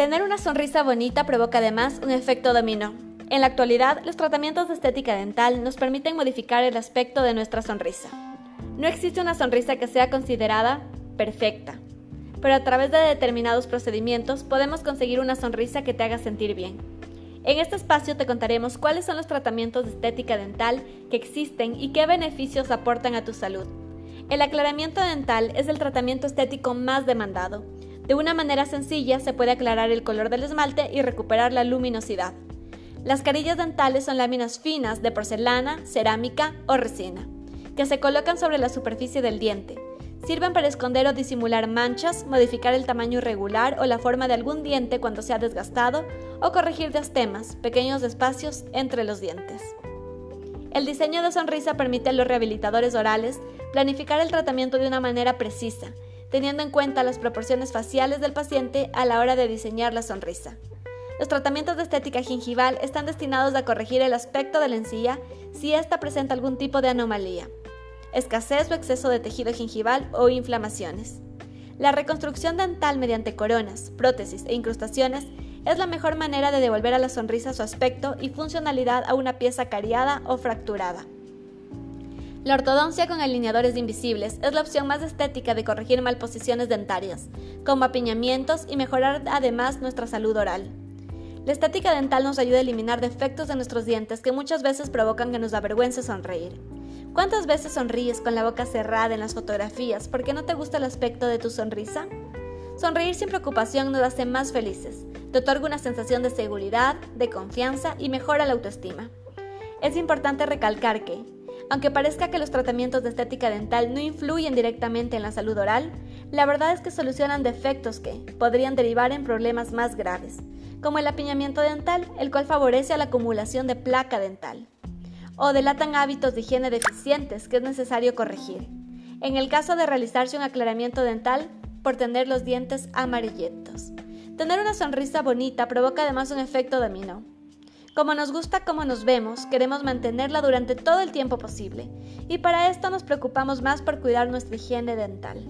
Tener una sonrisa bonita provoca además un efecto dominó. En la actualidad, los tratamientos de estética dental nos permiten modificar el aspecto de nuestra sonrisa. No existe una sonrisa que sea considerada perfecta, pero a través de determinados procedimientos podemos conseguir una sonrisa que te haga sentir bien. En este espacio te contaremos cuáles son los tratamientos de estética dental que existen y qué beneficios aportan a tu salud. El aclaramiento dental es el tratamiento estético más demandado. De una manera sencilla se puede aclarar el color del esmalte y recuperar la luminosidad. Las carillas dentales son láminas finas de porcelana, cerámica o resina, que se colocan sobre la superficie del diente. Sirven para esconder o disimular manchas, modificar el tamaño irregular o la forma de algún diente cuando se ha desgastado o corregir diastemas, pequeños espacios entre los dientes. El diseño de sonrisa permite a los rehabilitadores orales planificar el tratamiento de una manera precisa, teniendo en cuenta las proporciones faciales del paciente a la hora de diseñar la sonrisa. Los tratamientos de estética gingival están destinados a corregir el aspecto de la encía si ésta presenta algún tipo de anomalía escasez o exceso de tejido gingival o inflamaciones. La reconstrucción dental mediante coronas, prótesis e incrustaciones es la mejor manera de devolver a la sonrisa su aspecto y funcionalidad a una pieza cariada o fracturada. La ortodoncia con alineadores invisibles es la opción más estética de corregir malposiciones dentarias, como apiñamientos y mejorar además nuestra salud oral. La estética dental nos ayuda a eliminar defectos de nuestros dientes que muchas veces provocan que nos avergüence sonreír. ¿Cuántas veces sonríes con la boca cerrada en las fotografías porque no te gusta el aspecto de tu sonrisa? Sonreír sin preocupación nos hace más felices, te otorga una sensación de seguridad, de confianza y mejora la autoestima. Es importante recalcar que, aunque parezca que los tratamientos de estética dental no influyen directamente en la salud oral, la verdad es que solucionan defectos que podrían derivar en problemas más graves, como el apiñamiento dental, el cual favorece la acumulación de placa dental o delatan hábitos de higiene deficientes que es necesario corregir. En el caso de realizarse un aclaramiento dental, por tener los dientes amarillentos. Tener una sonrisa bonita provoca además un efecto dominó. Como nos gusta cómo nos vemos, queremos mantenerla durante todo el tiempo posible, y para esto nos preocupamos más por cuidar nuestra higiene dental.